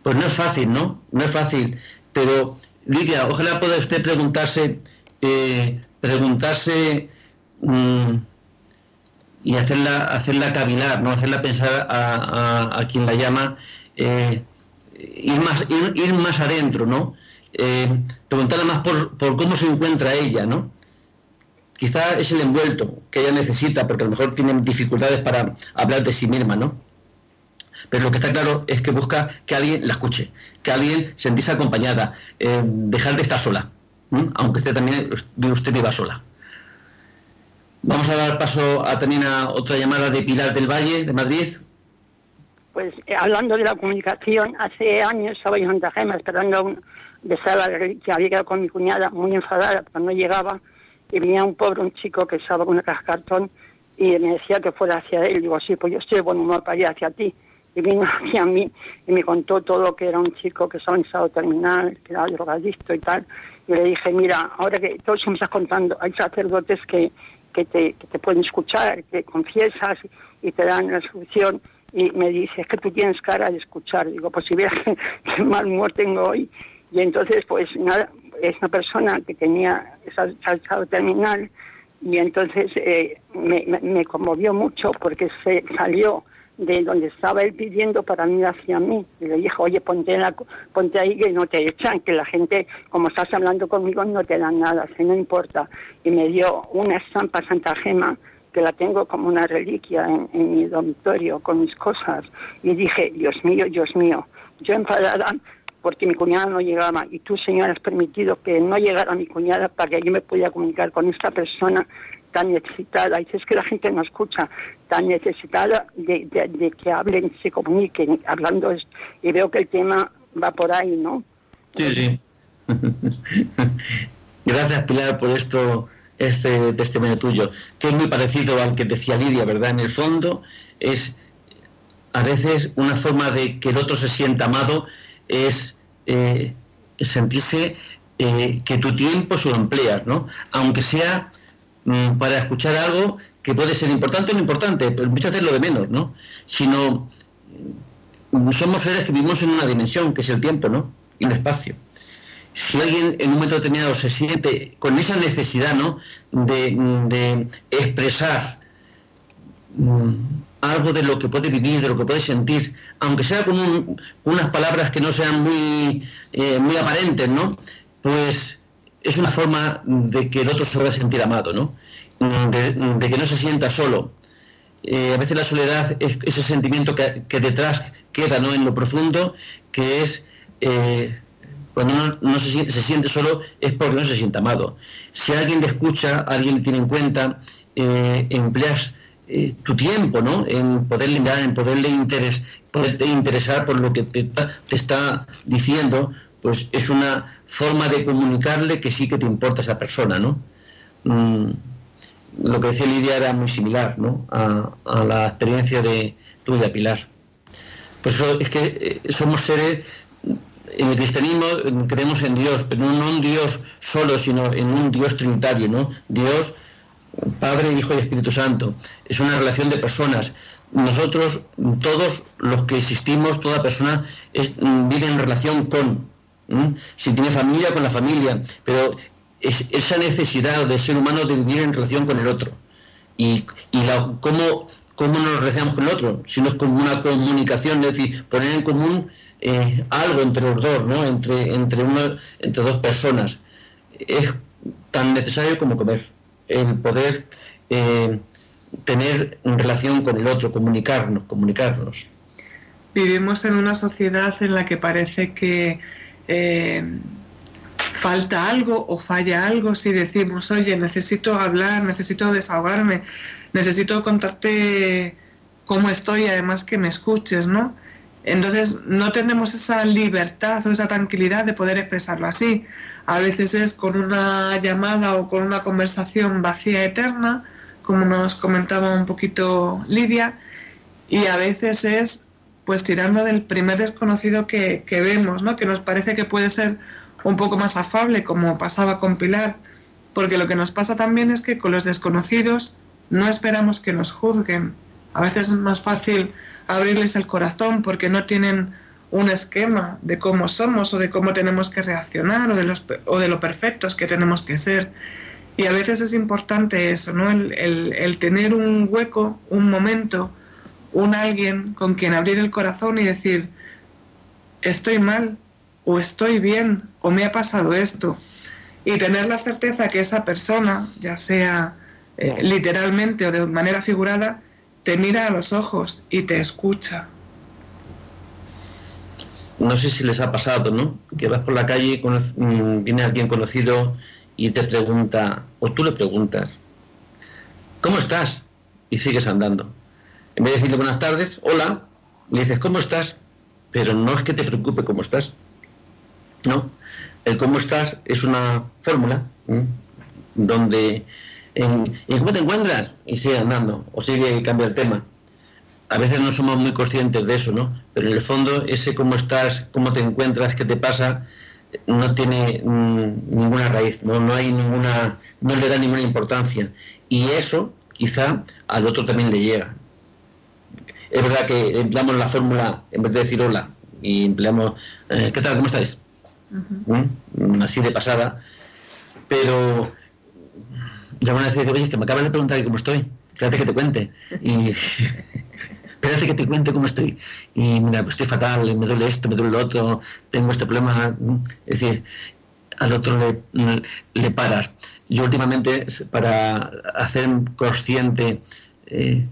pues no es fácil, ¿no? No es fácil. Pero, Lidia, ojalá pueda usted preguntarse, eh, preguntarse mm, y hacerla, hacerla cavilar, ¿no? Hacerla pensar a, quien la llama, eh, ir, más, ir, más adentro, ¿no? Eh, preguntarle más por, por cómo se encuentra ella, ¿no? Quizá es el envuelto que ella necesita, porque a lo mejor tiene dificultades para hablar de sí misma, ¿no? Pero lo que está claro es que busca que alguien la escuche, que alguien sentirse acompañada, eh, dejar de estar sola, aunque usted también usted viva sola. Vamos a dar paso a, también a otra llamada de Pilar del Valle, de Madrid. Pues eh, hablando de la comunicación, hace años estaba yo en Santa Gema esperando a un, de Sala que había quedado con mi cuñada muy enfadada porque no llegaba y venía un pobre, un chico que estaba con una caja de cartón y me decía que fuera hacia él. Digo, sí, pues yo estoy de buen humor para ir hacia ti. Y vino hacia mí y me contó todo que era un chico que estaba en estado terminal, que era drogadicto y tal. Y le dije, mira, ahora que todo eso me estás contando, hay sacerdotes que, que, te, te pueden escuchar, que confiesas y te dan la solución. Y me dice, es que tú tienes cara de escuchar. Digo, pues si vieras qué, mal humor tengo hoy. Y entonces, pues nada, es persona que tenía estado terminal y entonces eh, me- me conmovió mucho porque se salió de donde estaba él pidiendo para venir hacia mí. Y le dije, oye, ponte, en la ponte ahí que no te echan, que la gente, como estás hablando conmigo, no te dan nada, que no importa. Y me dio una estampa Santa Gema que la tengo como una reliquia en, en mi dormitorio con mis cosas. Y dije, Dios mío, Dios mío, yo enfadada porque mi cuñada no llegaba y tú, señor, has permitido que no llegara mi cuñada para que yo me pudiera comunicar con esta persona tan necesitada. Y es que la gente no escucha, tan necesitada de, que hablen, se comuniquen, hablando, es- y veo que el tema va por ahí, ¿no? Sí, sí. Gracias, Pilar, por esto, este testimonio tuyo, que es muy parecido al que decía Lidia, ¿verdad? En el fondo es a veces una forma de que el otro se sienta amado es eh, sentirse eh, que tu tiempo se lo empleas, ¿no? Aunque sea mm, para escuchar algo que puede ser importante o no importante, pero muchas veces lo de menos, ¿no? Sino mm, somos seres que vivimos en una dimensión, que es el tiempo, ¿no? Y un espacio. Si alguien en un momento determinado se siente con esa necesidad, ¿no? De, de expresar mm, algo de lo que puede vivir, de lo que puede sentir, aunque sea con un- unas palabras que no sean muy, eh, muy aparentes, ¿no? Pues es una forma de que el otro se pueda sentir amado, ¿no? De, que no se sienta solo. Eh, a veces la soledad es ese sentimiento que, que detrás queda, ¿no? En lo profundo, que es eh, cuando uno no se, siente- solo es porque no se siente amado. Si alguien le escucha, alguien le tiene en cuenta, eh, empleas tu tiempo, ¿no? En poderle mirar, en poderle interes, poderte interesar por lo que te, te está diciendo, pues es una forma de comunicarle que sí que te importa esa persona, ¿no? Mm, lo que decía Lidia era muy similar, ¿no? A, la experiencia de tuya, Pilar. Por eso es que eh, somos seres en el cristianismo eh, creemos en Dios, pero no en Dios solo, sino en un Dios trinitario, ¿no? Dios, Padre, Hijo y Espíritu Santo. Es una relación de personas. Nosotros, todos los que existimos, toda persona mm, vive en relación con. ¿M? Si tiene familia, con la familia. Pero es esa necesidad del ser humano de vivir en relación con el otro. Y, y la, cómo, cómo nos relacionamos con el otro, si no es como una comunicación, es decir, poner en común eh, algo entre los dos, ¿no? entre, entre, uno, entre dos personas. Es tan necesario como comer, el poder eh, tener relación con el otro, comunicarnos, comunicarnos. Vivimos en una sociedad en la que parece que eh, falta algo o falla algo si decimos, oye, necesito hablar, necesito desahogarme, necesito contarte cómo estoy, además que me escuches, ¿no? Entonces no tenemos esa libertad o esa tranquilidad de poder expresarlo así. A veces es con una llamada o con una conversación vacía eterna, como nos comentaba un poquito Lidia, y a veces es pues tirando del primer desconocido que, que vemos, ¿no? que nos parece que puede ser un poco más afable, como pasaba con Pilar, porque lo que nos pasa también es que con los desconocidos no esperamos que nos juzguen. A veces es más fácil abrirles el corazón porque no tienen un esquema de cómo somos o de cómo tenemos que reaccionar o de, los, o de lo perfectos que tenemos que ser. Y a veces es importante eso, ¿no? El, el, el tener un hueco, un momento, un alguien con quien abrir el corazón y decir, estoy mal, o estoy bien, o me ha pasado esto. Y tener la certeza que esa persona, ya sea eh, literalmente o de manera figurada, te mira a los ojos y te escucha. No sé si les ha pasado, ¿no? Que vas por la calle y mm, viene alguien conocido y te pregunta, o tú le preguntas, ¿cómo estás? Y sigues andando. En vez de decirle buenas tardes, hola, le dices, ¿cómo estás? Pero no es que te preocupe cómo estás. No. El cómo estás es una fórmula donde, en, ¿y cómo te encuentras? Y sigue andando, o sigue cambia el tema. A veces no somos muy conscientes de eso, ¿no? Pero en el fondo, ese cómo estás, cómo te encuentras, qué te pasa, no tiene mm, ninguna raíz, ¿no? no hay ninguna, no le da ninguna importancia. Y eso quizá al otro también le llega. Es verdad que empleamos la fórmula, en vez de decir hola, y empleamos, eh, ¿qué tal? ¿Cómo estáis? ¿Mm? Así de pasada. Pero ya una vez dice, oye, es que me acaban de preguntar cómo estoy. Espérate que te cuente. Y espérate que te cuente cómo estoy. Y mira, pues estoy fatal, me duele esto, me duele lo otro, tengo este problema. Es decir, al otro le, le paras. Yo últimamente, para hacer consciente, eh,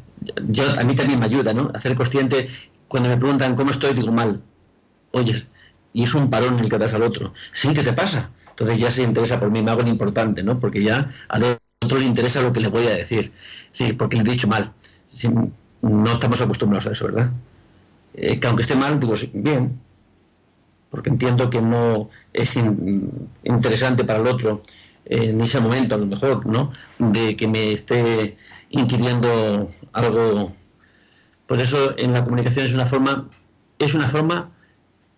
yo, a mí también me ayuda, ¿no? Hacer consciente, cuando me preguntan cómo estoy, digo mal. Oye, y es un parón el que das al otro. Sí, ¿qué te pasa? Entonces ya se interesa por mí, me hago lo importante, ¿no? Porque ya al otro le interesa lo que le voy a decir. Sí, porque le he dicho mal. No estamos acostumbrados a eso, ¿verdad? Eh, que aunque esté mal, digo, bien. Porque entiendo que no es in, interesante para el otro eh, en ese momento, a lo mejor, ¿no? De que me esté inquiriendo algo. Por eso en la comunicación es una forma, es una forma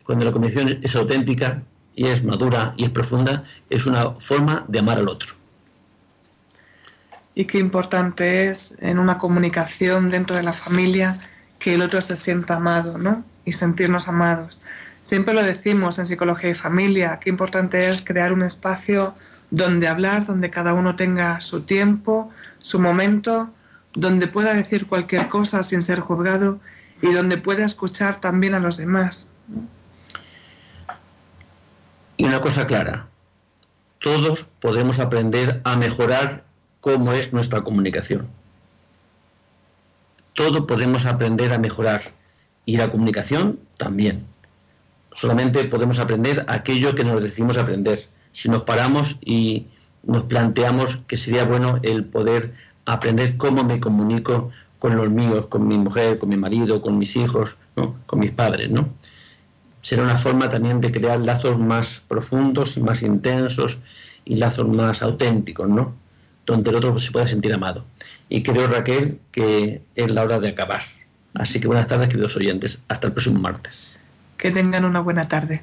cuando la comunicación es auténtica y es madura y es profunda, es una forma de amar al otro. y qué importante es en una comunicación dentro de la familia que el otro se sienta amado, ¿no? Y sentirnos amados. Siempre lo decimos en psicología y familia, qué importante es crear un espacio donde hablar, donde cada uno tenga su tiempo, su momento, donde pueda decir cualquier cosa sin ser juzgado y donde pueda escuchar también a los demás. Y una cosa clara, todos podemos aprender a mejorar cómo es nuestra comunicación. Todo podemos aprender a mejorar y la comunicación también. Solamente podemos aprender aquello que nos decimos aprender. Si nos paramos y nos planteamos que sería bueno el poder aprender cómo me comunico con los míos, con mi mujer, con mi marido, con mis hijos, con mis padres, ¿no? Será una forma también de crear lazos más profundos y más intensos y lazos más auténticos, ¿no? Donde el otro se pueda sentir amado. Y creo, Raquel, que es la hora de acabar. Así que buenas tardes, queridos oyentes. Hasta el próximo martes. Que tengan una buena tarde.